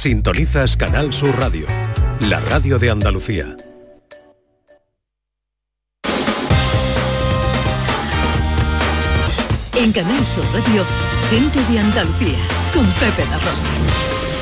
Sintonizas Canal Sur Radio, la radio de Andalucía. En Canal Sur Radio, gente de Andalucía, con Pepe La Rosa.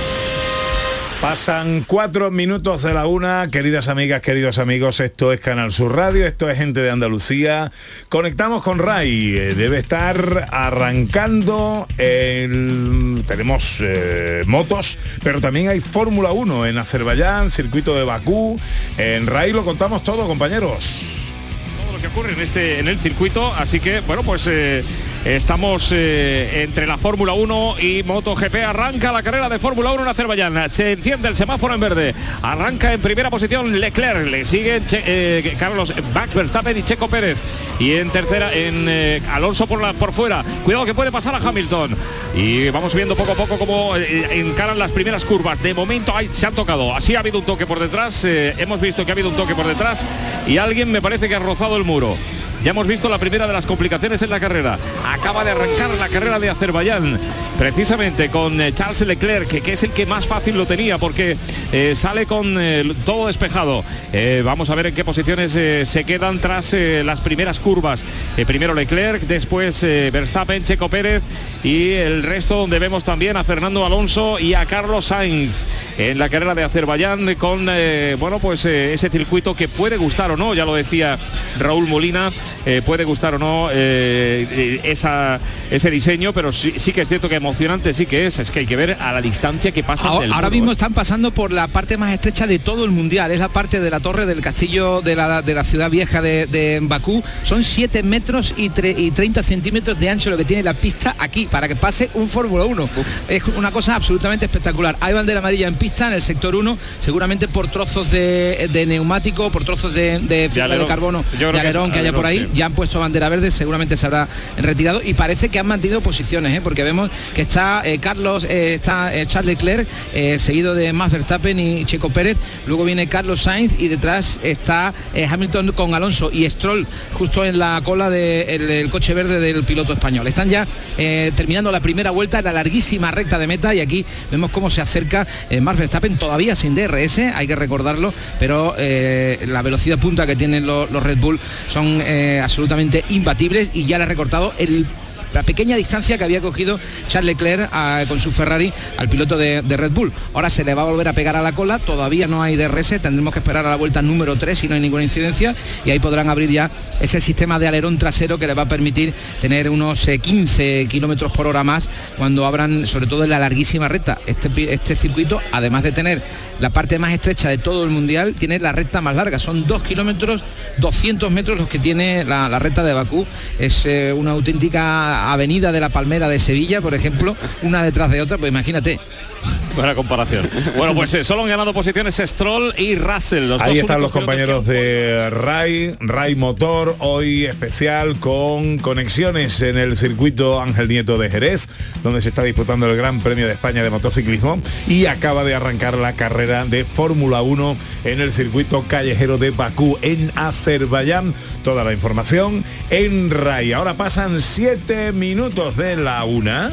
Pasan cuatro minutos de la una, queridas amigas, queridos amigos, esto es Canal Sur Radio, esto es gente de Andalucía. Conectamos con Ray, eh, debe estar arrancando, tenemos eh, motos, pero también hay Fórmula 1 en Azerbaiyán, circuito de Bakú. En Ray lo contamos todo, compañeros. Todo lo que ocurre en este en el circuito, así que bueno, pues eh, Estamos eh, entre la Fórmula 1 y MotoGP. Arranca la carrera de Fórmula 1 en Azerbaiyán. Se enciende el semáforo en verde. Arranca en primera posición Leclerc. Le siguen eh, Carlos Max Verstappen y Checo Pérez. Y en tercera, en eh, Alonso por, fuera. Cuidado que puede pasar a Hamilton. Y vamos viendo poco a poco cómo encaran las primeras curvas. De momento se han tocado. Así ha habido un toque por detrás. hemos visto que ha habido un toque por detrás. Y alguien me parece que ha rozado el muro. Ya hemos visto la primera de las complicaciones en la carrera. Acaba de arrancar la carrera de Azerbaiyán, precisamente con eh, Charles Leclerc, que, es el que más fácil lo tenía, porque eh, sale con eh, todo despejado. vamos a ver en qué posiciones se quedan tras las primeras curvas. primero Leclerc, después Verstappen, Checo Pérez y el resto donde vemos también a Fernando Alonso y a Carlos Sainz en la carrera de Azerbaiyán con bueno pues ese circuito que puede gustar o no, ya lo decía Raúl Molina eh, puede gustar o no eh, eh, esa, ese diseño, pero sí, sí, que es cierto que emocionante sí que es, es que hay que ver a la distancia que pasa. Ahora, mismo están pasando por la parte más estrecha de todo el mundial, es la parte de la torre del castillo de la, de la ciudad vieja de, Bakú, son 7 metros y, y 30 centímetros de ancho lo que tiene la pista aquí, para que pase un Fórmula 1. Es una cosa absolutamente espectacular. Hay bandera amarilla en pista en el sector 1, seguramente por trozos de, neumático, por trozos de, fibra de, carbono de alerón que, haya por ahí ya han puesto bandera verde, seguramente se habrá retirado y parece que han mantenido posiciones, ¿eh? porque vemos que está eh, Carlos, eh, está Charles Leclerc, seguido de Max Verstappen y Checo Pérez, luego viene Carlos Sainz y detrás está Hamilton con Alonso y Stroll justo en la cola del coche verde del piloto español. Están ya terminando la primera vuelta en la larguísima recta de meta y aquí vemos cómo se acerca Max Verstappen todavía sin DRS, hay que recordarlo, pero la velocidad punta que tienen los, Red Bull son absolutamente imbatibles y ya le ha recortado el la pequeña distancia que había cogido Charles Leclerc ah, con su Ferrari al piloto de, Red Bull. Ahora se le va a volver a pegar a la cola, todavía no hay DRS, tendremos que esperar a la vuelta número 3 si no hay ninguna incidencia y ahí podrán abrir ya ese sistema de alerón trasero que le va a permitir tener unos 15 eh, kilómetros por hora más cuando abran, sobre todo en la larguísima recta. Este, este circuito, además de tener la parte más estrecha de todo el mundial, tiene la recta más larga, son 2 kilómetros 200 metros los que tiene la, recta de Bakú. Es eh, una auténtica avenida de la Palmera de Sevilla, por ejemplo, una detrás de otra, pues imagínate. Buena comparación. Bueno, pues eh, solo han ganado posiciones Stroll y Russell. Ahí están los compañeros de Ray, Ray Motor, hoy especial con conexiones en el circuito Ángel Nieto de Jerez, donde se está disputando el Gran Premio de España de motociclismo y acaba de arrancar la carrera de Fórmula 1 en el circuito callejero de Bakú en Azerbaiyán. Toda la información en Ray. Ahora pasan siete minutos de la una.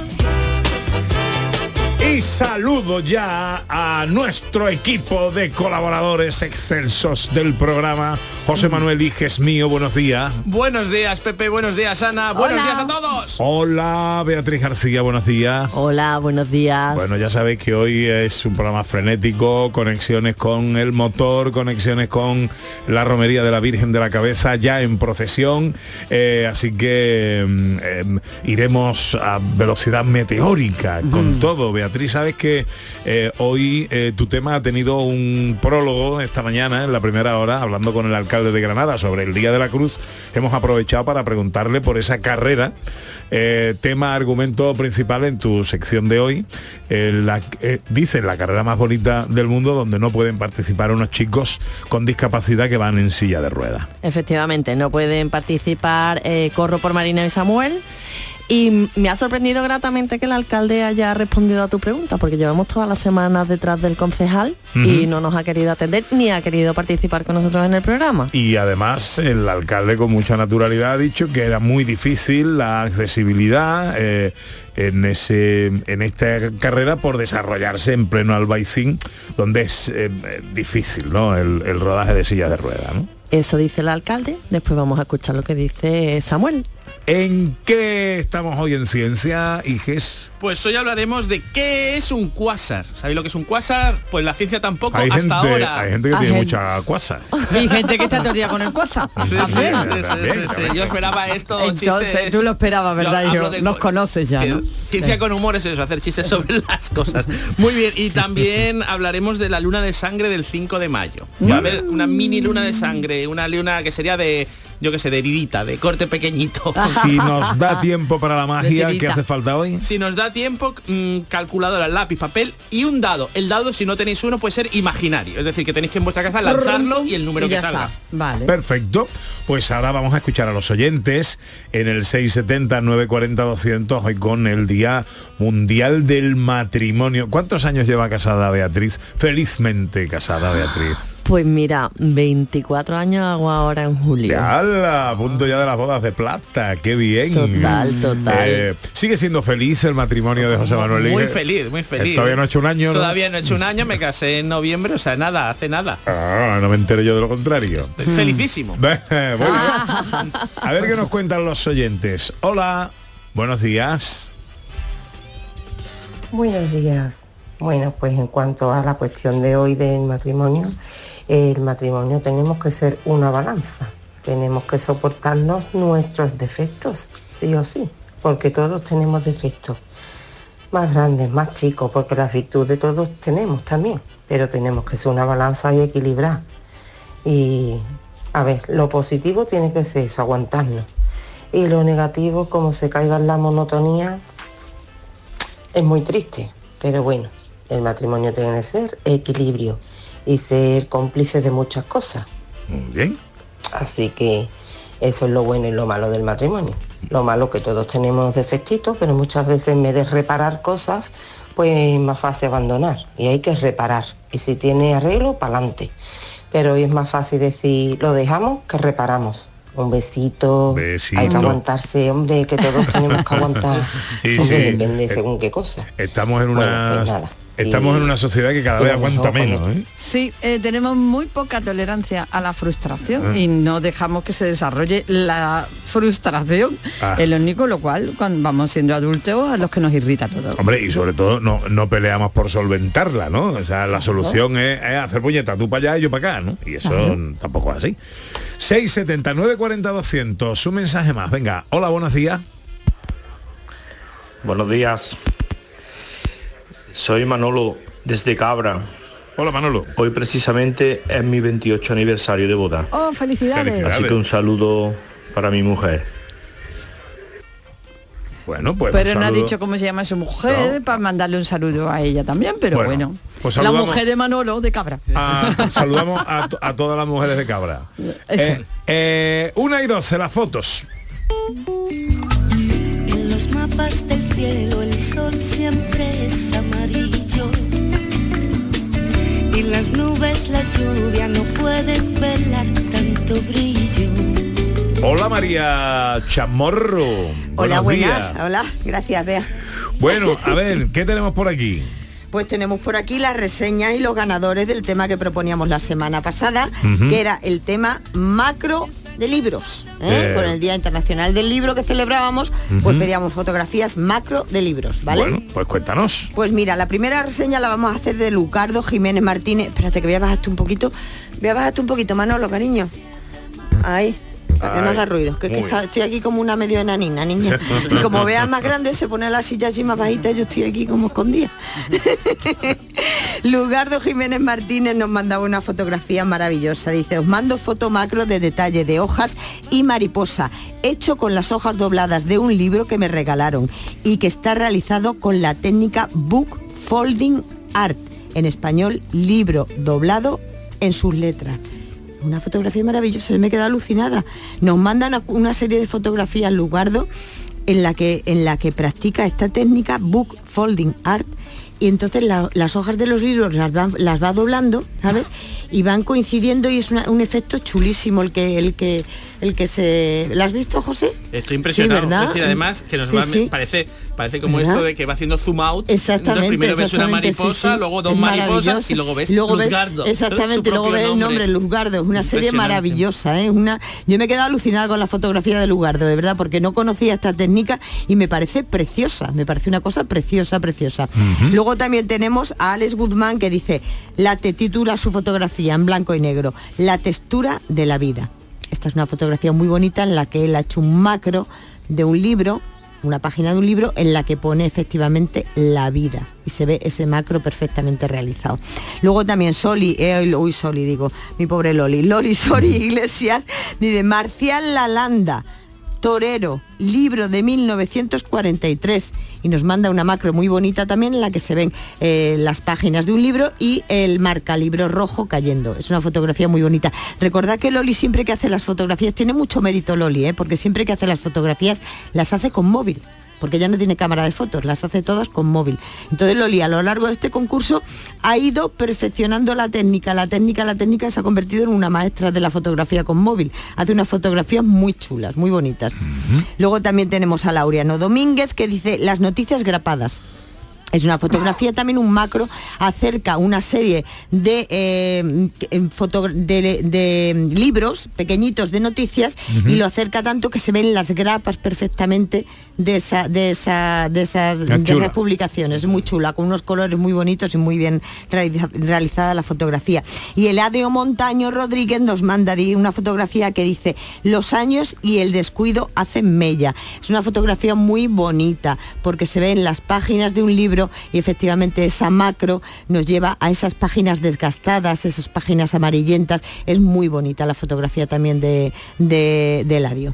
Y saludo ya a nuestro equipo de colaboradores excelsos del programa. José Manuel Iges mío, buenos días. Buenos días, Pepe, buenos días, Ana. Buenos días a todos. Hola, Beatriz García, buenos días. Hola, buenos días. Bueno, ya sabéis que hoy es un programa frenético, conexiones con el motor, conexiones con la romería de la Virgen de la Cabeza, ya en procesión. Eh, así que mm, em, iremos a velocidad meteórica con todo, Beatriz sabes que eh, hoy eh, tu tema ha tenido un prólogo esta mañana, en la primera hora, hablando con el alcalde de Granada sobre el Día de la Cruz. Hemos aprovechado para preguntarle por esa carrera, eh, tema, argumento principal en tu sección de hoy. La, dice la carrera más bonita del mundo donde no pueden participar unos chicos con discapacidad que van en silla de ruedas. Efectivamente, no pueden participar Corro por Marina y Samuel Y me ha sorprendido gratamente que el alcalde haya respondido a tu pregunta, porque llevamos todas las semanas detrás del concejal y no nos ha querido atender ni ha querido participar con nosotros en el programa. Y además el alcalde con mucha naturalidad ha dicho que era muy difícil la accesibilidad eh, en, ese, en esta carrera por desarrollarse en pleno Albaicín, donde es eh, difícil ¿no? el, el rodaje de sillas de ruedas. ¿no? Eso dice el alcalde, después vamos a escuchar lo que dice Samuel. ¿En qué estamos hoy en ciencia, Iges? Pues hoy hablaremos de qué es un cuásar. ¿Sabéis lo que es un cuásar? Pues la ciencia tampoco Hay hasta gente, ahora. hay gente que Hay tiene gente- mucha cuasa. Y gente que está todo el día con el cosa. Sí, sí, sí, sí, También, sí, sí. también. Yo esperaba esto. Entonces, chistes- tú lo esperabas, ¿verdad? Yo de- nos conoces ya, que ¿no? Ciencia con humor es eso, hacer chistes sobre las cosas. Muy bien, y también hablaremos de la luna de sangre del 5 de mayo. Va a haber una mini luna de sangre, una luna que sería de, yo qué sé, de de corte pequeñito. Si nos da tiempo para la magia, ¿qué hace falta hoy? Si nos da tiempo, mm, calculadora, lápiz, papel y un dado. El dado, si no tenéis uno, puede ser imaginario. Es decir, que tenéis que en vuestra cabeza lanzarlo y el número Y que salga. está. Vale. Perfecto. Pues ahora vamos a escuchar a los oyentes en el 670 940 200 hoy con el Día Mundial del Matrimonio. ¿Cuántos años lleva casada Beatriz? Felizmente casada Beatriz. Pues mira, 24 años hago ahora en julio. ¡Hala! A punto ya de las bodas de plata. ¡Qué bien! Total, total. Eh, ¿Sigue siendo feliz el matrimonio de José Manuel Muy feliz, muy feliz. Eh, Todavía no ha hecho un año, ¿no? Todavía no he hecho un año, me casé en noviembre, o sea, nada, hace nada. Ah, no me entero yo de lo contrario. Estoy felicísimo. Bueno, a ver qué nos cuentan los oyentes. Hola, buenos días. Buenos días. Bueno, pues en cuanto a la cuestión de hoy del matrimonio, el matrimonio tenemos que ser una balanza. Tenemos que soportarnos nuestros defectos, sí o sí, porque todos tenemos defectos. Más grandes, más chicos, porque las virtudes todos tenemos también, pero tenemos que ser una balanza y equilibrar. Y, a ver, lo positivo tiene que ser eso, aguantarnos. Y lo negativo, como se caiga en la monotonía, es muy triste, pero bueno, el matrimonio tiene que ser equilibrio y ser cómplice de muchas cosas. Muy bien. Así que eso es lo bueno y lo malo del matrimonio. Lo malo que todos tenemos defectitos, pero muchas veces en vez de reparar cosas, pues es más fácil abandonar y hay que reparar. Y si tiene arreglo, para adelante. Pero hoy es más fácil decir, lo dejamos que reparamos. Un besito, Besito. hay que aguantarse, hombre, que todos tenemos que aguantar. Sí, sí. Depende según qué cosa. Estamos en Bueno, una pues. Estamos Y- en una sociedad que cada vez aguanta menos, ¿eh? Sí, eh, tenemos muy poca tolerancia a la frustración Ah. y no dejamos que se desarrolle la frustración. Ah. Es lo único lo cual, cuando vamos siendo adultos, a los que nos irrita todo. Hombre, y sobre todo no, no peleamos por solventarla, ¿no? O sea, la solución es, es hacer puñeta, tú para allá y yo para acá, ¿no? Y eso tampoco es así. 679 40 200, un mensaje más. Venga, hola, buenos días. Buenos días. Soy Manolo desde Cabra. Hola, Manolo. Hoy precisamente es mi 28 aniversario de boda. Oh, felicidades. Felicidades. Así que un saludo para mi mujer. Bueno, pues Pero no ha dicho cómo se llama su mujer No. para mandarle un saludo a ella también, pero Bueno, bueno. pues la mujer de Manolo de Cabra. Ah, saludamos a, to- a todas las mujeres de Cabra. Eh, eh, una y doce, las fotos. Los mapas del cielo el sol siempre es amarillo. Y las nubes la lluvia no pueden velar tanto brillo. Hola María Chamorro. Hola, Buenos buenas. días. Hola, gracias, Bea. Bueno, a ver, ¿qué tenemos por aquí? Pues tenemos por aquí las reseñas y los ganadores del tema que proponíamos la semana pasada, que era el tema macro de libros. ¿eh? Eh. Con el Día Internacional del Libro que celebrábamos, pues pedíamos fotografías macro de libros, ¿vale? Bueno, pues cuéntanos. Pues mira, la primera reseña la vamos a hacer de Lucardo Jiménez Martínez. Espérate que voy a bajarte un poquito. Voy a bajarte un poquito, Manolo, cariño. Ahí. Para que no haga ruido, que, que está- estoy aquí como una medio enanina, niña. Y como veas más grande, se pone la silla así más bajita, yo estoy aquí como escondida. Lugardo Jiménez Martínez nos mandaba una fotografía maravillosa. Dice, os mando foto macro de detalle de hojas y mariposa, hecho con las hojas dobladas de un libro que me regalaron y que está realizado con la técnica Book Folding Art, en español, libro doblado en sus letras. Una fotografía maravillosa, me he quedado alucinada. Nos mandan una serie de fotografías Lugardo en la que, en la que practica esta técnica book folding art y entonces la- las hojas de los libros las va, las va doblando, ¿sabes? Y van coincidiendo y es una- un efecto chulísimo el que el que el que se ¿la has visto, José? Estoy impresionado. Sí, ¿verdad? Es decir, además, que nos Sí, va- sí. parece, parece como ¿Verdad? esto de que va haciendo zoom out. Exactamente. Entonces primero ves una exactamente, sí, mariposa, sí. luego dos Es mariposas y luego ves Luego ves- Luzgardo. Exactamente, Su luego ves el nombre Luzgardo. Es una serie maravillosa, ¿eh? Una, yo me he quedado alucinada con la fotografía de Luzgardo, de verdad, porque no conocía esta técnica y me parece preciosa, me parece una cosa preciosa, preciosa. Luego también tenemos a Alex Guzmán que dice, la te titula su fotografía en blanco y negro, La textura de la vida. Esta es una fotografía muy bonita en la que él ha hecho un macro de un libro, una página de un libro en la que pone efectivamente la vida y se ve ese macro perfectamente realizado. Luego también Soli, eh, uy Soli digo, mi pobre Loli, Loli Sori Iglesias, dice Marcial Lalanda, Torero, libro de 1943 y nos manda una macro muy bonita también en la que se ven eh, las páginas de un libro y el marcalibro rojo cayendo. Es una fotografía muy bonita. Recordad que Loli siempre que hace las fotografías, tiene mucho mérito Loli, ¿eh? porque siempre que hace las fotografías las hace con móvil porque ya no tiene cámara de fotos, las hace todas con móvil. Entonces Loli a lo largo de este concurso ha ido perfeccionando la técnica, la técnica, la técnica se ha convertido en una maestra de la fotografía con móvil. Hace unas fotografías muy chulas, muy bonitas. Luego también tenemos a Laureano Domínguez que dice las noticias grapadas. Es una fotografía, también un macro, acerca una serie de, eh, en foto- de, de libros pequeñitos de noticias y lo acerca tanto que se ven las grapas perfectamente de, esa, de, esa, de, esas, de esas publicaciones. Es muy chula, con unos colores muy bonitos y muy bien realiza- realizada la fotografía. Y el Adeo Montaño Rodríguez nos manda una fotografía que dice los años y el descuido hacen mella. Es una fotografía muy bonita porque se ven las páginas de un libro y efectivamente esa macro nos lleva a esas páginas desgastadas, esas páginas amarillentas. Es muy bonita la fotografía también de, de, de Eladio.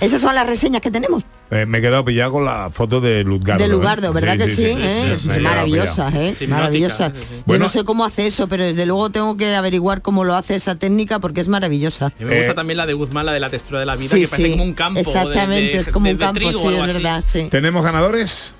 Esas son las reseñas que tenemos. Eh, me he quedado pillado con la foto de Luzgardo. De ¿eh? Lugardo, ¿verdad que sí? ¿eh? Quedado maravillosa, pillado. ¿eh? maravillosa. Yo Bueno. no sé cómo hace eso, pero desde luego tengo que averiguar cómo lo hace esa técnica porque es maravillosa. Mí me gusta también la de Guzmán, la de la textura de la vida, Sí, que parece sí. como un campo. Exactamente, de- es como de- un campo, trigo sí, es verdad, sí. ¿Tenemos ganadores?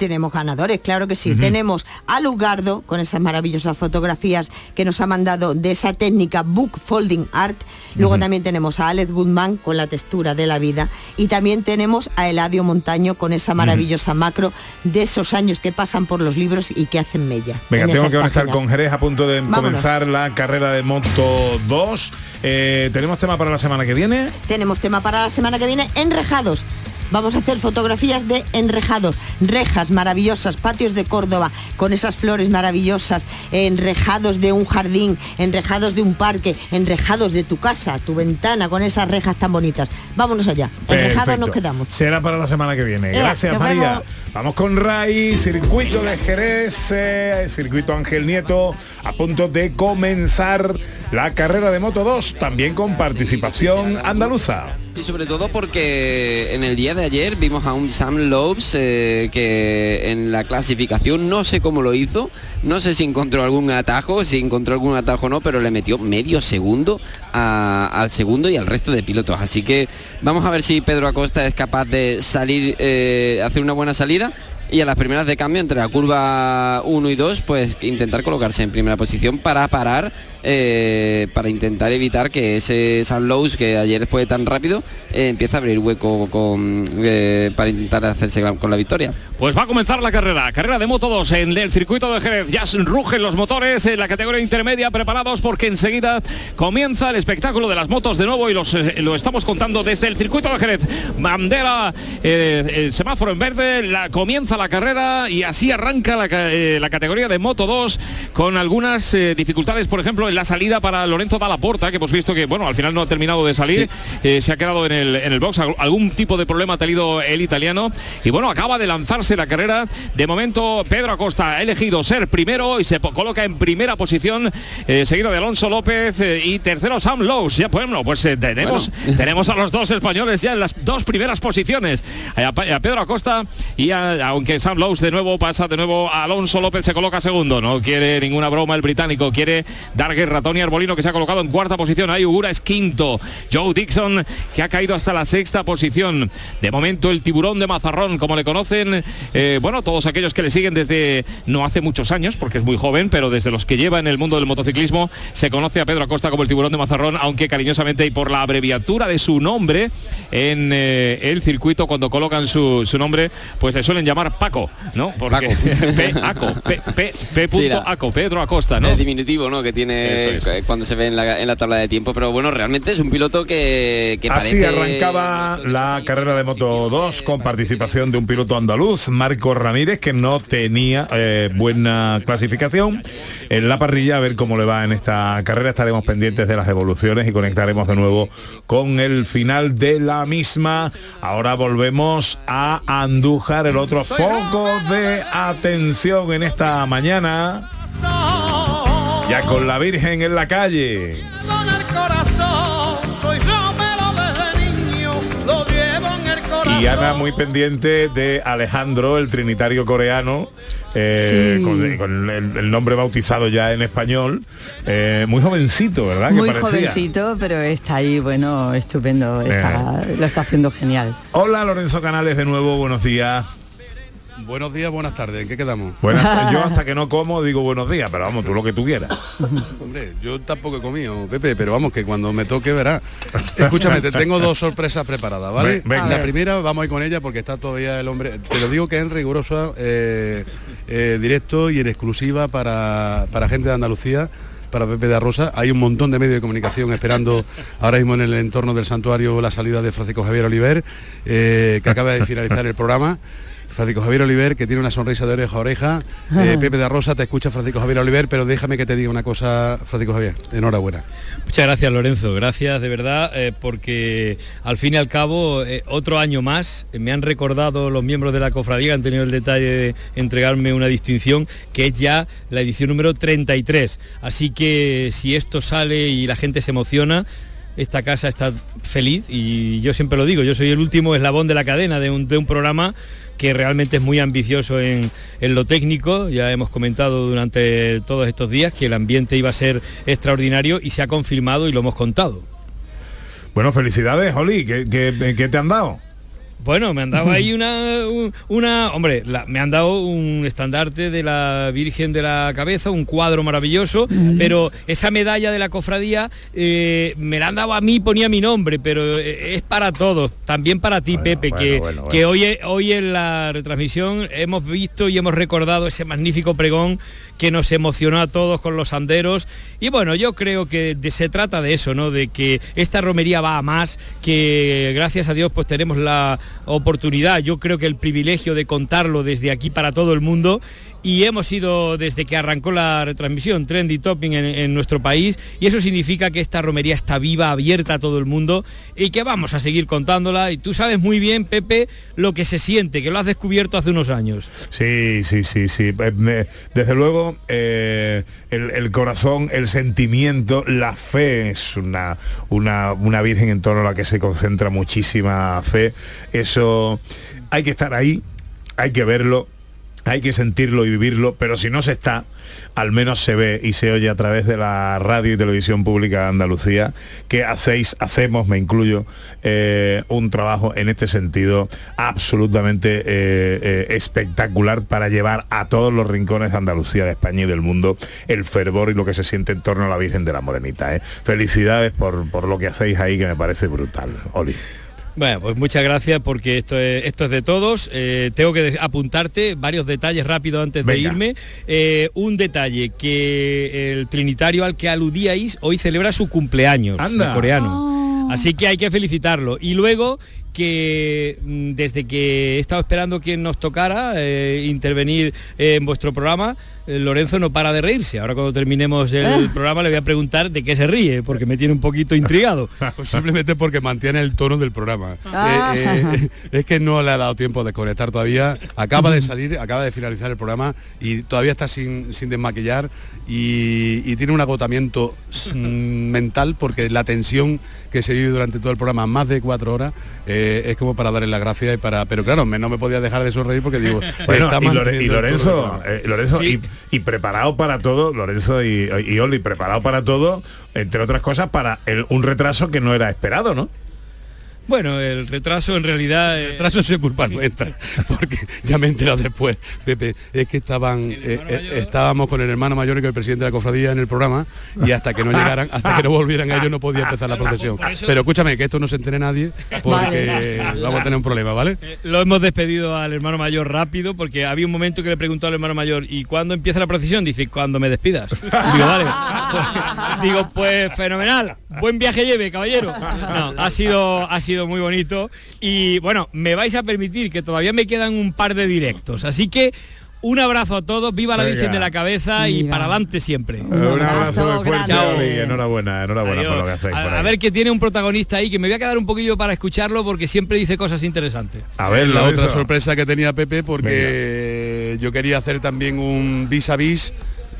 Tenemos ganadores, claro que sí. Tenemos a Lugardo con esas maravillosas fotografías que nos ha mandado de esa técnica book folding art. Luego también tenemos a Alex Goodman con la textura de la vida. Y también tenemos a Eladio Montaño con esa maravillosa macro de esos años que pasan por los libros y que hacen mella. Venga, en tengo que conectar páginas. con Jerez a punto de Vámonos. comenzar la carrera de Moto 2. Eh, ¿Tenemos tema para la semana que viene? Tenemos tema para la semana que viene, enrejados. Vamos a hacer fotografías de enrejados, rejas maravillosas, patios de Córdoba con esas flores maravillosas, enrejados de un jardín, enrejados de un parque, enrejados de tu casa, tu ventana con esas rejas tan bonitas. Vámonos allá. Enrejados nos quedamos. Será para la semana que viene. Ea, Gracias, María. vemos. Vamos con Ray, circuito de Jerez, eh, circuito Ángel Nieto, a punto de comenzar la carrera de Moto 2, también con participación andaluza. Y sobre todo porque en el día de ayer vimos a un Sam Lopes eh, que en la clasificación no sé cómo lo hizo, no sé si encontró algún atajo, si encontró algún atajo o no, pero le metió medio segundo al segundo y al resto de pilotos. Así que vamos a ver si Pedro Acosta es capaz de salir, eh, hacer una buena salida. Y a las primeras de cambio entre la curva 1 y 2, pues intentar colocarse en primera posición para parar, eh, para intentar evitar que ese Lowe's que ayer fue tan rápido eh, empiece a abrir hueco con, eh, para intentar hacerse con la victoria. Pues va a comenzar la carrera, carrera de Moto 2 en el circuito de Jerez. Ya rugen los motores en la categoría intermedia preparados porque enseguida comienza el espectáculo de las motos de nuevo y los, eh, lo estamos contando desde el circuito de Jerez. Bandera, el semáforo en verde, la, comienza la carrera y así arranca la, la categoría de Moto 2 con algunas dificultades, por ejemplo, en la salida para Lorenzo Dalla que hemos visto que, bueno, al final no ha terminado de salir, eh, se ha quedado en el, en el box, Al- algún tipo de problema ha tenido el italiano y bueno, acaba de lanzarse la carrera. De momento, Pedro Acosta ha elegido ser primero y se coloca en primera posición, eh, seguido de Alonso López eh, y tercero Sam Lowe. Ya, bueno, pues tenemos, tenemos a los dos españoles ya en las dos primeras posiciones. A, a Pedro Acosta y a- aunque Sam Lowe de nuevo pasa de nuevo a Alonso López se coloca segundo. No quiere ninguna broma el británico, quiere dar guerra. Tony Arbolino que se ha colocado en cuarta posición. Ahí Ugura es quinto. Joe Dixon que ha caído hasta la sexta posición. De momento el tiburón de Mazarrón, como le conocen, eh, bueno, todos aquellos que le siguen desde no hace muchos años, porque es muy joven, pero desde los que lleva en el mundo del motociclismo, se conoce a Pedro Acosta como el tiburón de Mazarrón, aunque cariñosamente y por la abreviatura de su nombre en eh, el circuito, cuando colocan su, su nombre, pues le suelen llamar Paco, ¿no? Porque P, Aco, P, P, P punto Sí, la- Aco, Pedro Acosta, ¿no? El diminutivo, ¿no? Que tiene Eh, cuando se ve en la, en la tabla de tiempo. Pero bueno, realmente es un piloto que, que Así arrancaba la carrera de Moto 2 con participación de un piloto andaluz, Marco Ramírez, que no tenía eh, buena clasificación en la parrilla. A ver cómo le va en esta carrera. Estaremos pendientes de las evoluciones y conectaremos de nuevo con el final de la misma. Ahora volvemos a Andújar, el otro foco de atención en esta mañana. Ya con la Virgen en la calle. Con el corazón, soy Romero desde niño, lo llevo en el corazón. Y Ana muy pendiente de Alejandro, el trinitario coreano, eh, Sí. con, con el, el nombre bautizado ya en español, eh, muy jovencito, ¿verdad? Muy jovencito, pero está ahí, bueno, estupendo. está- lo está haciendo genial. Hola Lorenzo Canales de nuevo, buenos días. Buenos días, buenas tardes. ¿En qué quedamos? Buenas, yo hasta que no como digo buenos días, pero vamos, tú lo que tú quieras. Hombre, yo tampoco he comido, Pepe, pero vamos, que cuando me toque verá. Escúchame, te tengo dos sorpresas preparadas, ¿vale? Ve- venga. La primera, vamos a ir con ella porque está todavía el hombre. Te lo digo que es en riguroso eh, eh, directo y en exclusiva para, para gente de Andalucía. Para Pepe de Rosa, hay un montón de medios de comunicación esperando ahora mismo en el entorno del santuario la salida de Francisco Javier Oliver, eh, que acaba de finalizar el programa. Francisco Javier Oliver, que tiene una sonrisa de oreja a oreja. Eh, Pepe de Rosa, te escucha Francisco Javier Oliver, pero déjame que te diga una cosa, Francisco Javier. Enhorabuena. Muchas gracias Lorenzo, gracias de verdad eh, porque al fin y al cabo eh, otro año más me han recordado los miembros de la cofradía que han tenido el detalle de entregarme una distinción que es ya la edición número 33. Así que si esto sale y la gente se emociona, esta casa está feliz y yo siempre lo digo, yo soy el último eslabón de la cadena de un, de un programa que realmente es muy ambicioso en, en lo técnico. Ya hemos comentado durante todos estos días que el ambiente iba a ser extraordinario y se ha confirmado y lo hemos contado. Bueno, felicidades, Oli, ¿qué, qué- qué te han dado? Bueno, me han dado ahí una, un- una hombre, la- me han dado un estandarte de la Virgen de la Cabeza, un cuadro maravilloso, pero esa medalla de la cofradía eh, me la han dado a mí, ponía mi nombre, pero eh, es para todos, también para ti, Pepe, bueno, que, bueno, que hoy, hoy en la retransmisión hemos visto y hemos recordado ese magnífico pregón que nos emocionó a todos con los anderos. Y bueno, yo creo que se trata de eso, ¿no? De que esta romería va a más, que gracias a Dios pues tenemos la oportunidad, yo creo que el privilegio de contarlo desde aquí para todo el mundo. Y hemos ido desde que arrancó la retransmisión trendy topping en, nuestro país y eso significa que esta romería está viva, abierta a todo el mundo y que vamos a seguir contándola y tú sabes muy bien, Pepe, lo que se siente, que lo has descubierto hace unos años. Sí, sí, sí, sí. Eh, Desde luego, eh, el, el corazón, el sentimiento, la fe es una, una, una virgen en torno a la que se concentra muchísima fe. Eso hay que estar ahí, hay que verlo. Hay que sentirlo y vivirlo, pero si no se está, al menos se ve y se oye a través de la radio y televisión pública de Andalucía, que hacéis, hacemos, me incluyo, eh, un trabajo en este sentido absolutamente eh, eh, espectacular para llevar a todos los rincones de Andalucía, de España y del mundo el fervor y lo que se siente en torno a la Virgen de la Morenita. Felicidades por, por lo que hacéis ahí, que me parece brutal, Oli. Bueno, pues muchas gracias porque esto es, esto es de todos. Eh, tengo que apuntarte varios detalles rápido antes de irme. Eh, un detalle, que el trinitario al que aludíais hoy celebra su cumpleaños Anda. coreano. Así que hay que felicitarlo. Y luego que mm, desde que he estado esperando quien nos tocara eh, intervenir en vuestro programa, Lorenzo no para de reírse. Ahora cuando terminemos el programa le voy a preguntar de qué se ríe, porque me tiene un poquito intrigado. Pues simplemente porque mantiene el tono del programa. Ah. Eh, eh, es que no le ha dado tiempo de conectar todavía. Acaba de salir, acaba de finalizar el programa y todavía está sin, sin desmaquillar y, y tiene un agotamiento mm, mental porque la tensión que se vive durante todo el programa, más de cuatro horas, eh, eh, es como para darle la gracia y para. Pero claro, me, no me podía dejar de sonreír porque digo. Bueno, está y, Lore- Lorenzo, toro. eh, Lorenzo y, y preparado para todo, Lorenzo y, y Oli, preparado para todo, entre otras cosas, para un retraso que no era esperado, ¿no? Bueno, el retraso en realidad... eh, El retraso es culpa nuestra, porque ya me he enterado después, Pepe, es que estaban, eh, eh, estábamos con el hermano mayor y con el presidente de la cofradía en el programa y hasta que no llegaran, hasta que no volvieran ellos no podía empezar la procesión. Pero escúchame, que esto no se entere nadie, porque vamos a tener un problema, ¿vale? Lo hemos despedido al hermano mayor rápido porque había un momento que le preguntó al hermano mayor ¿y cuándo empieza la procesión? Dice, cuando me despidas. Digo, vale. Pues, digo, pues fenomenal. Buen viaje lleve, caballero. No, ha sido, ha sido muy bonito. Y bueno, me vais a permitir que todavía me quedan un par de directos. Así que un abrazo a todos, viva la Venga. Virgen de la Cabeza y para adelante siempre. Un abrazo fuerte, Chao. Oli, enhorabuena, enhorabuena Adiós. por lo que hacéis. por A, ver que tiene un protagonista ahí que me voy a quedar un poquillo para escucharlo porque siempre dice cosas interesantes. A ver, la otra sorpresa que tenía Pepe porque yo quería hacer también un vis a vis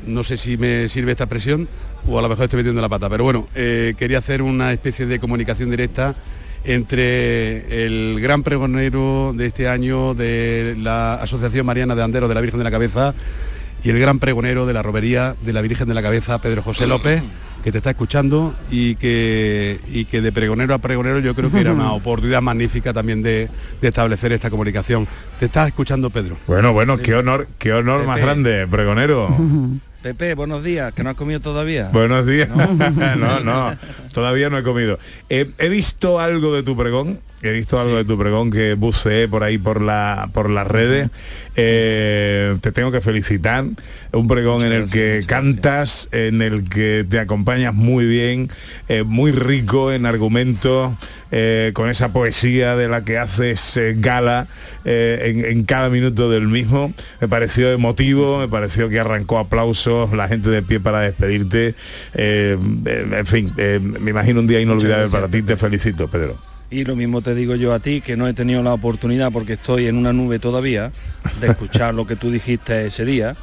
no sé si me sirve esta expresión o a lo mejor estoy metiendo la pata pero bueno eh, quería hacer una especie de comunicación directa entre el gran pregonero de este año de la Asociación Mariana de Anderos de la Virgen de la Cabeza y el gran pregonero de la robería de la Virgen de la Cabeza, Pedro José López, que te está escuchando y que, y que de pregonero a pregonero yo creo que era una oportunidad magnífica también de, de establecer esta comunicación. Te estás escuchando, Pedro. Bueno, bueno, qué honor, qué honor más grande, pregonero. Pepe, buenos días, que no has comido todavía. Buenos días. No, no, todavía no he comido. Eh, he visto algo de tu pregón, he visto algo de tu pregón que buceé por ahí por la por las redes. Eh, te tengo que felicitar. Un pregón en el que cantas, en el que te acompañas muy bien, eh, muy rico en argumentos, eh, con esa poesía de la que haces gala en, en cada minuto del mismo. Me pareció emotivo, me pareció que arrancó aplausos, la gente de pie para despedirte. En fin, me imagino un día inolvidable para ti. Te felicito, Pedro. Y lo mismo te digo yo a ti, que no he tenido la oportunidad porque estoy en una nube todavía de escuchar lo que tú dijiste ese día.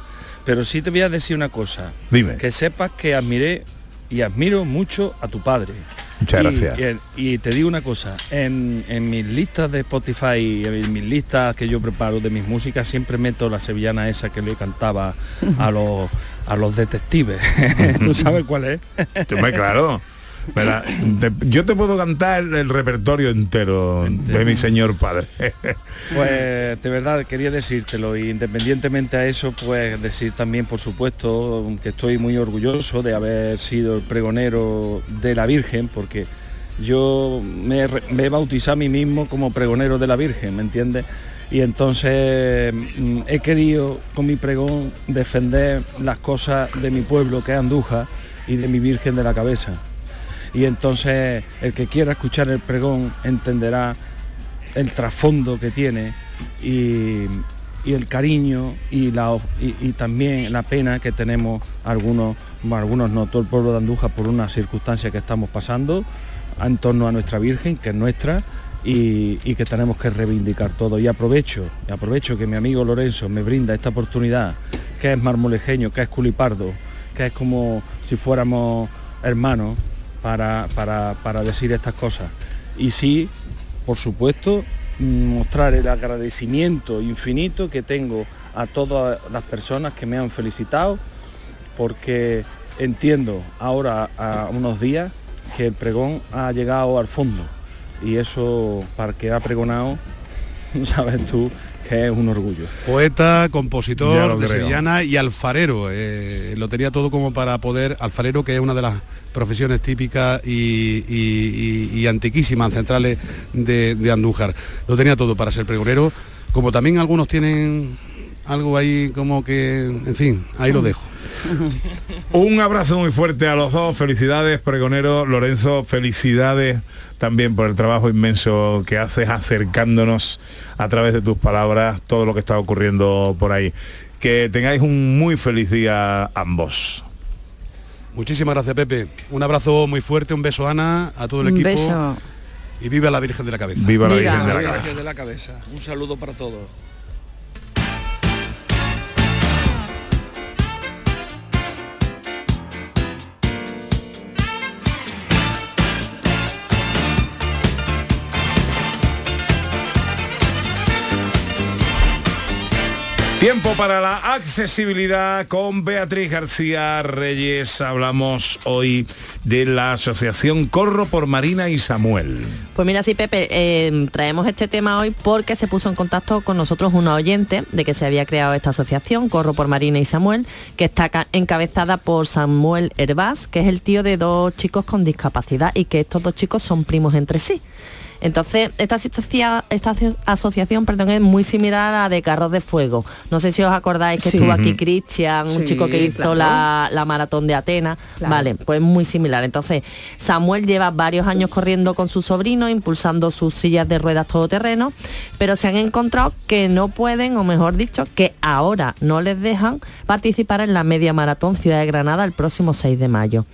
Pero sí te voy a decir una cosa. Dime. Que sepas que admiré y admiro mucho a tu padre. Muchas Y- gracias. Y, te digo una cosa, en, en mis listas de Spotify, en mis listas que yo preparo de mis músicas, siempre meto la sevillana esa que le cantaba a los, a los detectives. ¿Tú sabes cuál es? Claro. Te- yo te puedo cantar el, el repertorio entero de mi señor padre. Pues de verdad quería decírtelo y independientemente a eso, pues decir también, por supuesto, que estoy muy orgulloso de haber sido el pregonero de la Virgen, porque yo me, me he bautizado a mí mismo como pregonero de la Virgen, ¿me entiendes? Y entonces mm, he querido con mi pregón defender las cosas de mi pueblo, que es Andújar, y de mi Virgen de la Cabeza. Y entonces el que quiera escuchar el pregón entenderá el trasfondo que tiene y, el cariño y, también la pena que tenemos algunos, algunos no, todo el pueblo de Andújar por una circunstancia que estamos pasando en torno a nuestra Virgen, que es nuestra, y, que tenemos que reivindicar todo. Y aprovecho, aprovecho que mi amigo Lorenzo me brinda esta oportunidad, que es marmolejeño, que es culipardo, que es como si fuéramos hermanos, para, para, para decir estas cosas. Y sí, por supuesto, mm, mostrar el agradecimiento infinito que tengo a todas las personas que me han felicitado, porque entiendo ahora a unos días que el pregón ha llegado al fondo y eso para que ha pregonado, sabes tú que es un orgullo. Poeta, compositor de creo. Sevillana y alfarero. eh, lo tenía todo como para poder, alfarero que es una de las profesiones típicas y, y- y- y antiquísimas, ancestrales de, de Andújar. Lo tenía todo para ser pregonero, como también algunos tienen algo ahí como que, en fin, ahí lo dejo. Un abrazo muy fuerte a los dos, felicidades pregonero Lorenzo, felicidades también por el trabajo inmenso que haces acercándonos a través de tus palabras todo lo que está ocurriendo por ahí. Que tengáis un muy feliz día ambos. Muchísimas gracias, Pepe. Un abrazo muy fuerte, un beso, Ana, a todo el Un equipo. beso. Y viva la Virgen de la Cabeza. Viva la Viva. Virgen de la Viva Cabeza. de la cabeza. Un saludo para todos. Tiempo para la accesibilidad con Beatriz García Reyes. Hablamos hoy de la asociación Corro por Marina y Samuel. Pues mira, sí, Pepe, eh, traemos este tema hoy porque se puso en contacto con nosotros una oyente de que se había creado esta asociación, Corro por Marina y Samuel, que está ca- encabezada por Samuel Herbás, que es el tío de dos chicos con discapacidad y que estos dos chicos son primos entre sí. Entonces, esta, asocia- esta aso- asociación perdón, es muy similar a la de Carros de Fuego. No sé si os acordáis que Sí. estuvo aquí. Cristian, un Sí, chico que hizo claro. la, la maratón de Atenas. Claro. Vale, pues muy similar. Entonces, Samuel lleva varios años corriendo con su sobrino, impulsando sus sillas de ruedas todoterreno, pero se han encontrado que no pueden, o mejor dicho, que ahora no les dejan participar en la media maratón Ciudad de Granada el próximo 6 de mayo.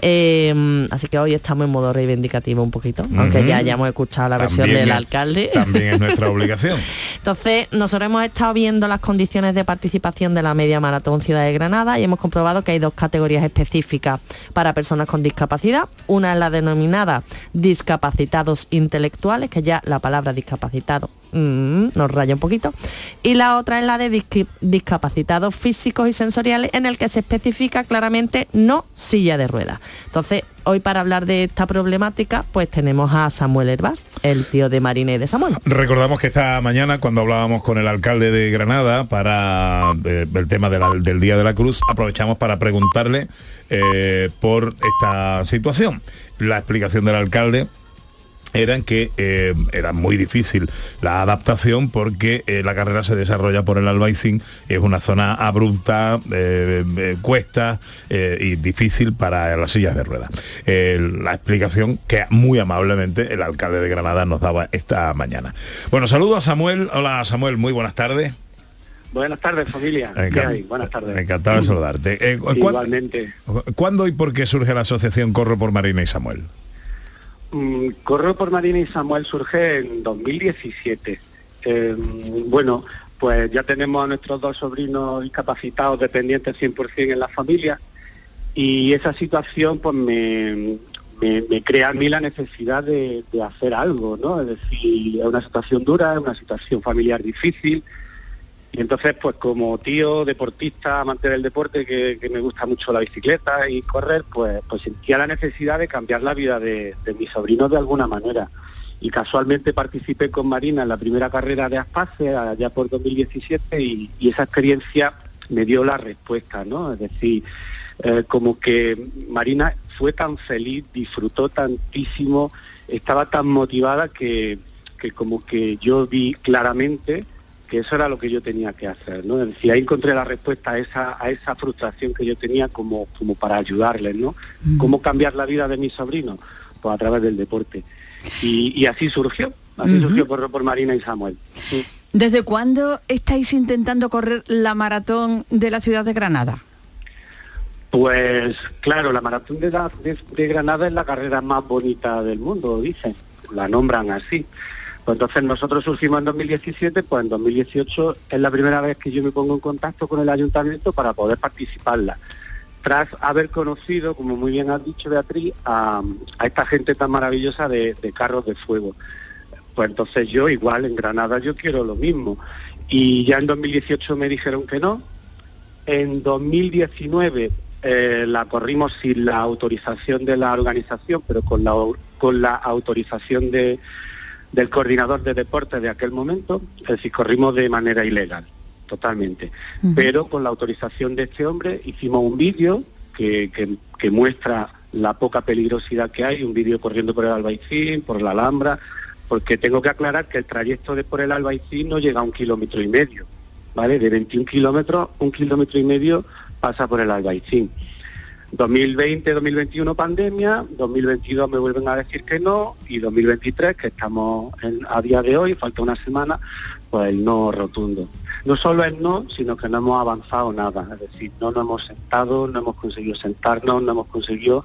Eh, así que hoy estamos en modo reivindicativo un poquito, aunque ya hayamos escuchado la versión del es- alcalde. También es nuestra obligación. Entonces, nosotros hemos estado viendo las condiciones de participación de la media maratón Ciudad de Granada y hemos comprobado que hay dos categorías específicas para personas con discapacidad. Una es la denominada discapacitados intelectuales, que ya la palabra discapacitado mm, nos raya un poquito. Y la otra es la de discapacitados físicos y sensoriales, en el que se especifica claramente no silla de ruedas. Entonces, hoy para hablar de esta problemática, pues tenemos a Samuel Herbás, el tío de Marina y de Samuel. Recordamos que esta mañana, cuando hablábamos con el alcalde de Granada para eh, el tema del Día de la Cruz, aprovechamos para preguntarle eh, por esta situación. La explicación del alcalde era en que eh, era muy difícil la adaptación porque eh, la carrera se desarrolla por el Albaicín, es una zona abrupta, eh, cuesta y difícil para las sillas de ruedas. La explicación que muy amablemente el alcalde de Granada nos daba esta mañana. Bueno, saludo a Samuel. Hola Samuel, muy buenas tardes. Buenas tardes, familia. ¿Qué Encan- hay? Buenas tardes. Encantado de saludarte. Eh, ¿cuán- Igualmente. ¿Cuándo y por qué surge la asociación Corro por Marina y Samuel? Mm, Corro por Marina y Samuel surge en 2017. Eh, bueno, pues ya tenemos a nuestros dos sobrinos discapacitados dependientes 100% en la familia y esa situación pues me crea a mí la necesidad de, de hacer algo, ¿no? Es decir, es una situación dura, es una situación familiar difícil y entonces pues como tío deportista, amante del deporte, que, me gusta mucho la bicicleta y correr, pues, pues sentía la necesidad de cambiar la vida de, de mis sobrinos de alguna manera. Y casualmente participé con Marina en la primera carrera de Aspace allá por 2017 y, y esa experiencia me dio la respuesta, ¿no? Es decir, eh, como que Marina fue tan feliz, disfrutó tantísimo, estaba tan motivada que, que como que yo vi claramente que eso era lo que yo tenía que hacer, ¿no? Es decir, ahí encontré la respuesta a esa, a esa frustración que yo tenía como, como para ayudarles, ¿no? ¿Cómo cambiar la vida de mis sobrinos? Pues a través del deporte. Y, y así surgió, así surgió por, por Marina y Samuel. Sí. ¿Desde cuándo estáis intentando correr la maratón de la ciudad de Granada? Pues claro, la maratón de, la- de- de Granada es la carrera más bonita del mundo, dicen, la nombran así. Pues entonces nosotros surgimos en 2017, pues en 2018 es la primera vez que yo me pongo en contacto con el ayuntamiento para poder participarla. Tras haber conocido, como muy bien has dicho Beatriz, a, esta gente tan maravillosa de, carros de fuego. Pues entonces yo igual en Granada yo quiero lo mismo. Y ya en 2018 me dijeron que no, en 2019 eh, la corrimos sin la autorización de la organización, pero con la, con la autorización de, del coordinador de deportes de aquel momento, es decir, corrimos de manera ilegal, totalmente. Pero con la autorización de este hombre hicimos un vídeo que, que- que muestra la poca peligrosidad que hay, un vídeo corriendo por el Albaicín, por la Alhambra, porque tengo que aclarar que el trayecto de por el Albaicín no llega a un kilómetro y medio, ¿vale? De 21 kilómetros, un kilómetro y medio pasa por el Albaicín. 2020, 2021 pandemia, 2022 me vuelven a decir que no y 2023, que estamos en- a día de hoy, falta una semana, pues el no rotundo. No solo el no, sino que no hemos avanzado nada, es decir, no nos hemos sentado, no hemos conseguido sentarnos, no hemos conseguido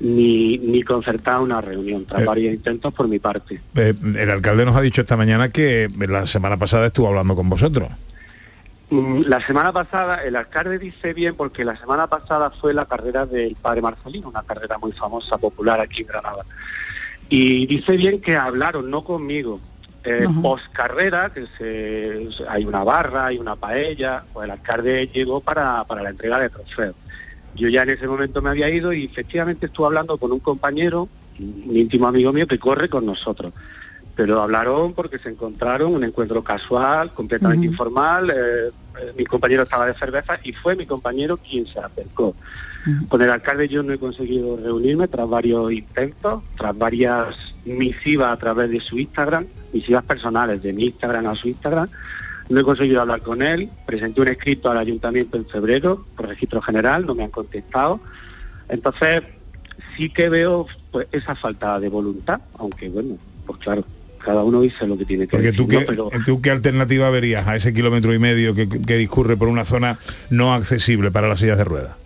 ni, ni concertar una reunión, tras Eh. varios intentos por mi parte. Eh, el alcalde nos ha dicho esta mañana que la semana pasada estuvo hablando con vosotros. Mm, La semana pasada, el alcalde dice bien, porque la semana pasada fue la carrera del padre Marcelino, una carrera muy famosa, popular aquí en Granada. Y dice bien que hablaron, no conmigo, Eh, Ajá. post carrera, que se, hay una barra, hay una paella, pues el alcalde llegó para, para la entrega de trofeos. Yo ya en ese momento me había ido y efectivamente estuve hablando con un compañero, un íntimo amigo mío que corre con nosotros. Pero hablaron porque se encontraron un encuentro casual, completamente informal. eh, eh, mi compañero estaba de cerveza y fue mi compañero quien se acercó. Con el alcalde yo no he conseguido reunirme tras varios intentos, tras varias misivas a través de su Instagram, misivas personales de mi Instagram a su Instagram. No he conseguido hablar con él, presenté un escrito al ayuntamiento en febrero por registro general, no me han contestado. Entonces sí que veo pues esa falta de voluntad, aunque bueno, pues claro, cada uno dice lo que tiene que Porque decir, tú ¿no? qué, pero tú qué alternativa verías a ese kilómetro y medio que, que discurre por una zona no accesible para las sillas de ruedas.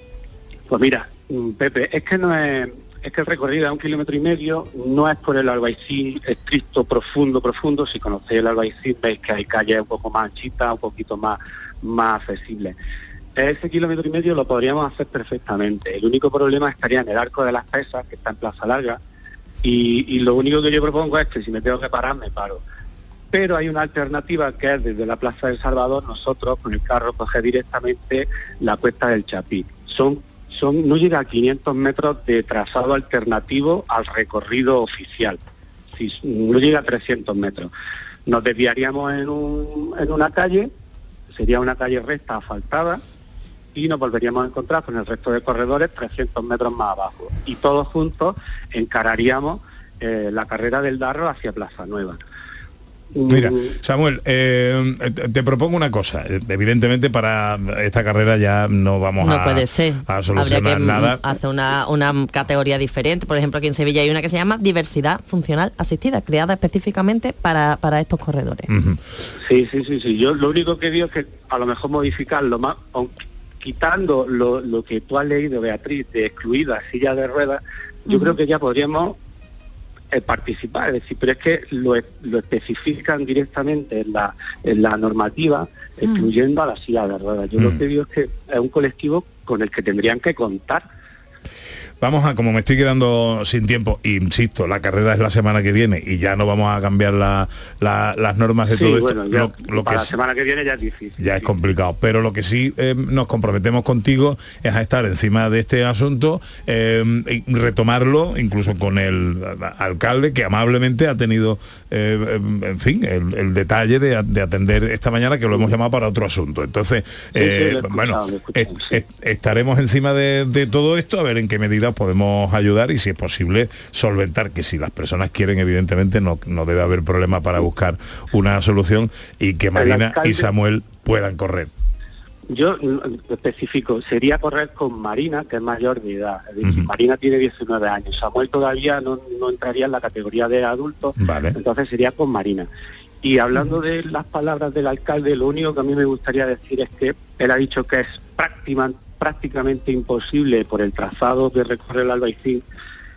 Pues mira, mm, Pepe, es que no es, es que el recorrido es un kilómetro y medio, no es por el Albaicín estricto, profundo, profundo. Si conocéis el Albaicín veis que hay calles un poco más anchitas, un poquito más, más accesibles. Ese kilómetro y medio lo podríamos hacer perfectamente. El único problema estaría en el arco de las pesas, que está en Plaza Larga, y, lo único que yo propongo es que si me tengo que parar, me paro. Pero hay una alternativa que es desde la Plaza del Salvador, nosotros con el carro coger directamente la cuesta del Chapí. Son, son, no llega a 500 metros de trazado alternativo al recorrido oficial. No llega a 300 metros. Nos desviaríamos en, un- en una calle, sería una calle recta asfaltada, y nos volveríamos a encontrar con el resto de corredores 300 metros más abajo. Y todos juntos encararíamos eh, la carrera del Darro hacia Plaza Nueva. Mira, Samuel, eh, te, propongo una cosa. Eh, Evidentemente para esta carrera ya no vamos No a, puede ser. a Habría solucionar que mm, nada. hacer una, una categoría diferente. Por ejemplo, aquí en Sevilla hay una que se llama diversidad funcional asistida, creada específicamente para, para estos corredores. Sí, sí, sí, sí. Yo lo único que digo es que a lo mejor modificarlo más, aunque quitando lo, lo que tú has leído, Beatriz, de excluida silla de ruedas, yo creo que ya podríamos eh, participar, es decir, pero es que lo, lo especifican directamente en la, en la normativa, excluyendo a la silla de ruedas. Yo lo Mm. que digo es que es un colectivo con el que tendrían que contar. Vamos a, como me estoy quedando sin tiempo, insisto, la carrera es la semana que viene y ya no vamos a cambiar la- la- las normas de Sí, todo esto. bueno, ya Lo- lo para que la semana que viene ya es difícil. ya es complicado. Pero lo que sí eh, nos comprometemos contigo es a estar encima de este asunto, eh, y retomarlo incluso con el alcalde que amablemente ha tenido, eh, en fin, el, el detalle de, atender esta mañana que lo hemos llamado para otro asunto. Entonces, sí, eh, escuchado, bueno, escuchado, estaremos encima de, de todo esto a ver en qué medida podemos ayudar y si es posible solventar que si las personas quieren evidentemente no, no debe haber problema para buscar una solución y que Marina y Samuel puedan correr. Yo mm, especifico, sería correr con Marina, que es mayor de edad. Es decir, Marina tiene 19 años. Samuel todavía no, no entraría en la categoría de adulto, Vale. entonces sería con Marina. Y hablando de las palabras del alcalde, lo único que a mí me gustaría decir es que él ha dicho que es práctima- prácticamente imposible por el trazado que recorre el Albaicín.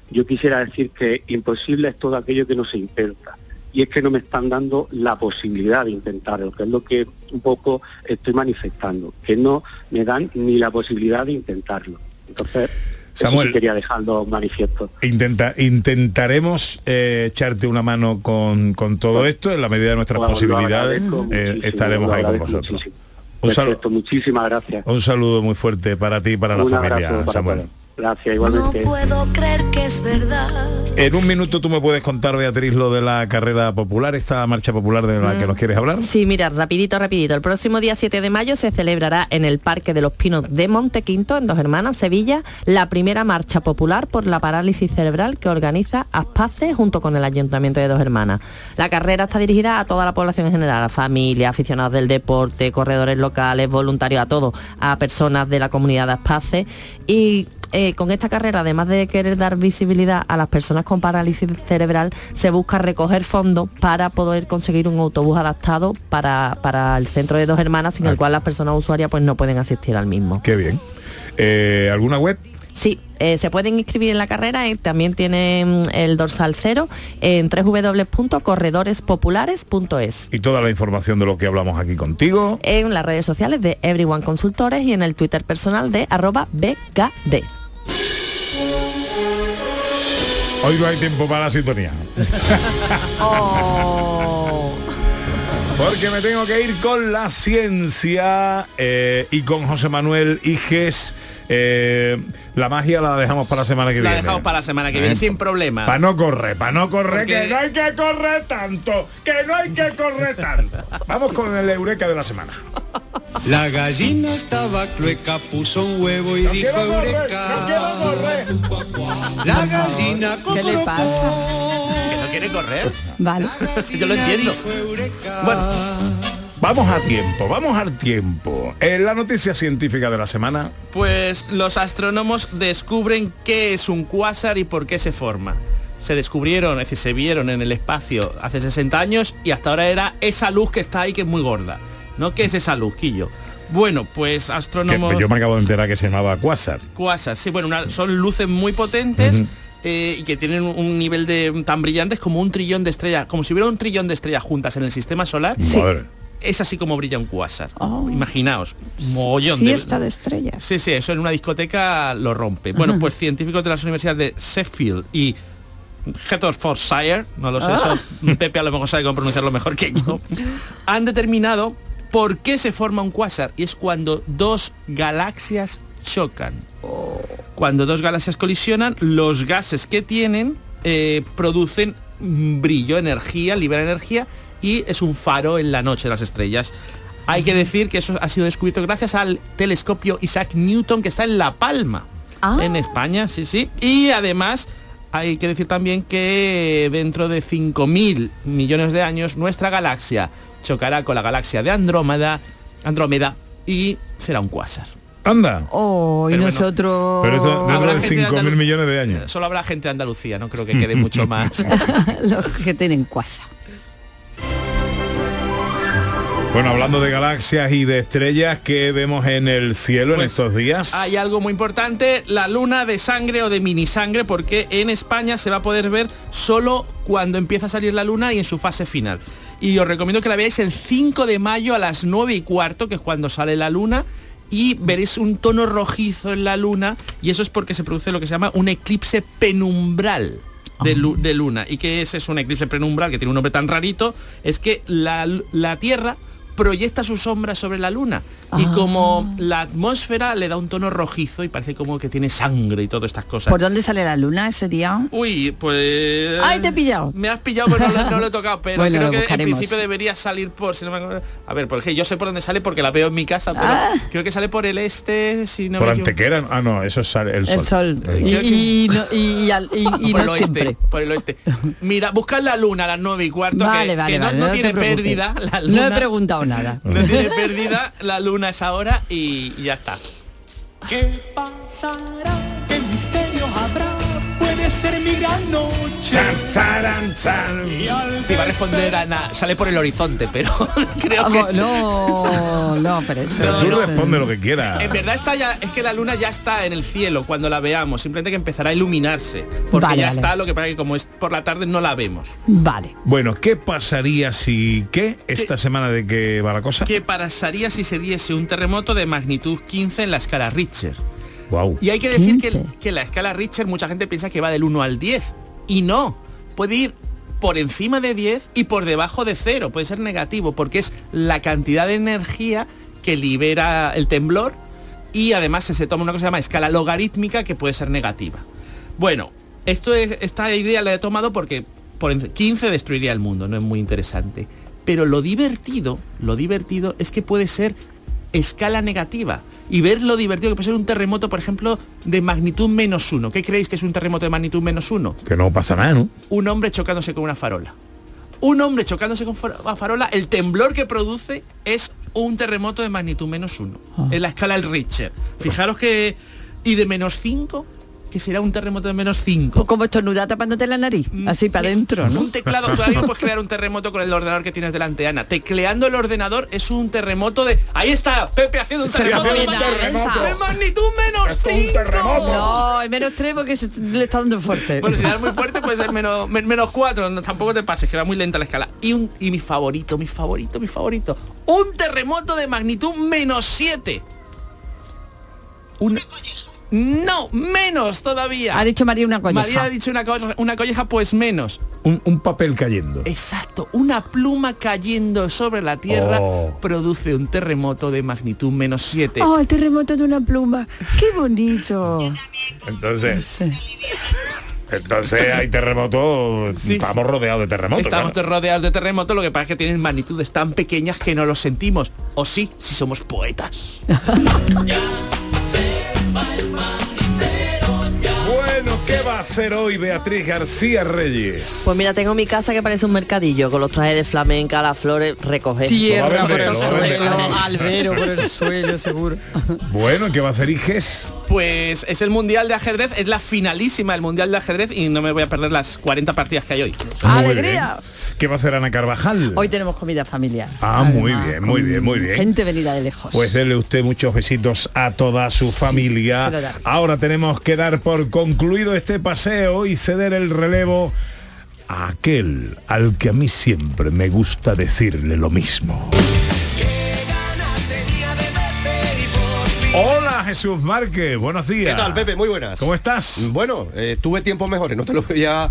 Yo quisiera decir que imposible es todo aquello que no se intenta y es que no me están dando la posibilidad de intentarlo, que es lo que un poco estoy manifestando, que no me dan ni la posibilidad de intentarlo. Entonces, Samuel. quería dejarlo manifiesto. Intenta, intentaremos eh, echarte una mano con, con todo esto en la medida de nuestras posibilidades. eh, estaremos ahí con vosotros. muchísimo. Un, Perfecto, muchísimas gracias. un saludo muy fuerte para ti y para la Un familia, abrazo para Samuel. todos. Gracias, No igualmente. puedo creer que es verdad. En un minuto tú me puedes contar, Beatriz, lo de la carrera popular, esta marcha popular de la que nos quieres hablar. Sí, mira, rapidito, rapidito. El próximo día 7 de mayo se celebrará en el Parque de los Pinos de Montequinto, en Dos Hermanas, Sevilla, la primera marcha popular por la parálisis cerebral que organiza Aspace junto con el Ayuntamiento de Dos Hermanas. La carrera está dirigida a toda la población en general, a familias, aficionados del deporte, corredores locales, voluntarios, a todos, a personas de la comunidad de Aspace y eh, con esta carrera, además de querer dar visibilidad a las personas con parálisis cerebral, se busca recoger fondos para poder conseguir un autobús adaptado para, para el centro de dos hermanas, sin el cual las personas usuarias pues no pueden asistir al mismo. Qué bien. Eh, ¿Alguna web? Sí, eh, se pueden inscribir en la carrera, eh, también tienen el dorsal cero en www.corredorespopulares.es. Y toda la información de lo que hablamos aquí contigo. En las redes sociales de Everyone Consultores y en el Twitter personal de arroba BKD. Hoy no hay tiempo para la sintonía. Oh, Porque me tengo que ir con la ciencia eh, y con José Manuel Iges. Eh, la magia la dejamos para la semana que La viene. dejamos para la semana que viene, Eh, sin problema. Para no correr, para no correr, Porque- que no hay que correr tanto, que no hay que correr tanto. Vamos con el eureka de la semana. La gallina estaba clueca, puso un huevo y dijo eureka. La gallina ¿Qué le pasa? ¿Que no quiere correr? Vale. Yo lo entiendo. Bueno, vamos a tiempo, vamos al tiempo. En la noticia científica de la semana, Pues los astrónomos descubren qué es un cuásar y por qué se forma. Se descubrieron, es decir, se vieron en el espacio hace 60 años y hasta ahora era esa luz que está ahí que es muy gorda. ¿No? ¿Qué es esa luz, Quillo? Bueno, pues que astrónomos... yo me acabo de enterar que se llamaba Quasar. Cuásar, sí, bueno, una- son luces muy potentes eh, y que tienen un nivel de tan brillantes como un trillón de estrellas, como si hubiera un trillón de estrellas juntas en el sistema solar. Madre. Es así como brilla un cuásar. Oh. Imaginaos, mogollón Fiesta de estrellas. Sí, sí, eso en una discoteca lo rompe. Bueno, pues científicos de las universidades de Sheffield y Hertfordshire, no lo sé, Ah. eso Pepe a lo mejor sabe cómo pronunciarlo mejor que yo, han determinado por qué se forma un cuásar y es cuando dos galaxias chocan. Cuando dos galaxias colisionan, los gases que tienen eh, producen brillo, energía, liberan energía y es un faro en la noche de las estrellas. Hay que decir que eso ha sido descubierto gracias al telescopio Isaac Newton que está en La Palma, en España, sí, sí. Y además hay que decir también que dentro de 5.000 millones de años nuestra galaxia chocará con la galaxia de Andrómeda, Andrómeda y será un cuásar. Anda. Oh, y Pero bueno. nosotros... Pero esto dentro de gente de 5.000 Andalu- millones de años. Solo habrá gente de Andalucía, no creo que quede mucho más. Los que tienen cuasa. Bueno, hablando de galaxias y de estrellas que vemos en el cielo en Pues, estos días. Hay algo muy importante, la luna de sangre o de minisangre, porque en España se va a poder ver solo cuando empieza a salir la luna y en su fase final. Y os recomiendo que la veáis el 5 de mayo a las 9 y cuarto, que es cuando sale la luna, y veréis un tono rojizo en la luna, y eso es porque se produce lo que se llama un eclipse penumbral. De, de luna y que ese es un eclipse penumbral que tiene un nombre tan rarito es que la, la Tierra proyecta su sombra sobre la luna y Ah. como la atmósfera le da un tono rojizo y parece como que tiene sangre y todas estas cosas. ¿Por dónde sale la luna ese día? Uy, pues... ¡Ay, te he pillado! Me has pillado, pero no, lo- no lo he tocado, pero Bueno, creo que en principio debería salir por... Si no me acuerdo- a ver, porque yo sé por dónde sale porque la veo en mi casa, pero Ah. creo que sale por el este, si no por me. Antequera. Ah, no, eso es el sol. El sol. Eh, Y, y no, y- y al- y- y por no el oeste, siempre. por el oeste. Mira, buscad la luna a las 9 y cuarto, Vale, que, vale, que no, vale, no no tiene pérdida la No luna. he preguntado nada. No tiene pérdida, la luna es ahora y, y ya está. ¿Qué pasará? ¿Qué misterios habrá? Puede ser mi gran noche. Y al Te iba a responder Ana, sale por el horizonte, pero creo que... No, no, pero eso... Tú responde lo que quieras. En verdad está ya, es que la luna ya está en el cielo cuando la veamos, simplemente que empezará a iluminarse. Porque Vale, ya vale. está, lo que pasa que como es por la tarde no la vemos. Vale. Bueno, ¿qué pasaría si qué esta semana de qué va la cosa? ¿Qué pasaría si se diese un terremoto de magnitud 15 en la escala Richter? Wow. Y hay que decir que, 15. que la escala Richter mucha gente piensa que va del 1 al 10. Y no, puede ir por encima de 10 y por debajo de 0. Puede ser negativo porque es la cantidad de energía que libera el temblor y además se toma una cosa que se llama escala logarítmica que puede ser negativa. Bueno, esto es- esta idea la he tomado porque por en- 15 destruiría el mundo, no es muy interesante. Pero lo divertido, lo divertido es que puede ser escala negativa y ver lo divertido que puede ser un terremoto, por ejemplo, de magnitud menos uno. ¿Qué creéis que es un terremoto de magnitud menos uno? Que no pasa nada, ¿no? Un hombre chocándose con una farola. Un hombre chocándose con una farola, el temblor que produce es un terremoto de magnitud menos uno. En la escala del Richter. Fijaros que... Y de menos 5, que será un terremoto de menos 5. Como estornudar tapándote la nariz, así para adentro, ¿no? Un teclado, todavía puedes crear un terremoto con el ordenador que tienes delante, Ana. Tecleando el ordenador es un terremoto de... Ahí está, Pepe haciendo un terremoto, de, magnitud, esa. de magnitud menos 5. No, hay menos tres porque se le está dando fuerte. Bueno, si es muy fuerte puede ser menos, men- menos 4, tampoco te pases, que va muy lenta la escala. Y, un, y mi favorito, mi favorito, mi favorito. Un terremoto de magnitud menos 7. Un, No, menos todavía. Ha dicho María una colleja. María ha dicho una, co- una colleja, pues menos. Un, un papel cayendo. Exacto, una pluma cayendo sobre la Tierra Oh. produce un terremoto de magnitud menos 7. Oh, el terremoto de una pluma. Qué bonito. Entonces, entonces hay terremotos, estamos rodeados de terremotos. Estamos claro. rodeados de terremotos, lo que pasa es que tienen magnitudes tan pequeñas que no los sentimos. O sí, si somos poetas. Bueno, ¿qué va a hacer hoy Beatriz García Reyes? Pues mira, tengo mi casa que parece un mercadillo, con los trajes de flamenca, las flores, recoger. Tierra por el suelo, albero por el suelo, seguro. Bueno, ¿qué va a hacer Iges? Pues es el Mundial de Ajedrez, es la finalísima del Mundial de Ajedrez y no me voy a perder las 40 partidas que hay hoy. Bien. ¿Qué va a hacer Ana Carvajal? Hoy tenemos comida familiar. Ah, muy bien, muy bien, muy bien. Gente venida de lejos. Pues dele usted muchos besitos a toda su familia. Ahora tenemos que dar por concluido este paseo y ceder el relevo a aquel al que a mí siempre me gusta decirle lo mismo. Hola Jesús Márquez, buenos días. ¿Qué tal, Pepe? Muy buenas. ¿Cómo estás? Bueno, eh, tuve tiempos mejores, no te lo voy a...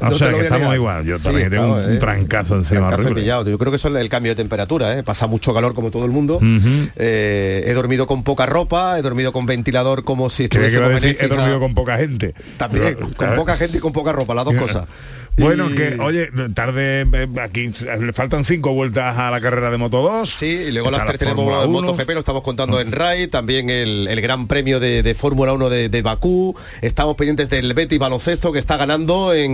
No sea, que estamos negar. igual. Yo Sí, también tengo un, eh, trancazo encima horrible. pillado. Yo creo que eso es el cambio de temperatura, ¿eh? pasa mucho calor como todo el mundo. Eh, he dormido con poca ropa, he dormido con ventilador como si que estuviese con decir, he dormido con poca gente. También, Pero, con ¿sabes? poca gente y con poca ropa, las dos cosas. Bueno, Y- que, oye, tarde, eh, aquí le faltan cinco vueltas a la carrera de Moto 2. Sí, y luego las la tres tenemos el 1. MotoGP, lo estamos contando en RAI, también el, el Gran Premio de, de Fórmula 1 de, de Bakú, estamos pendientes del Betty Baloncesto que está ganando en,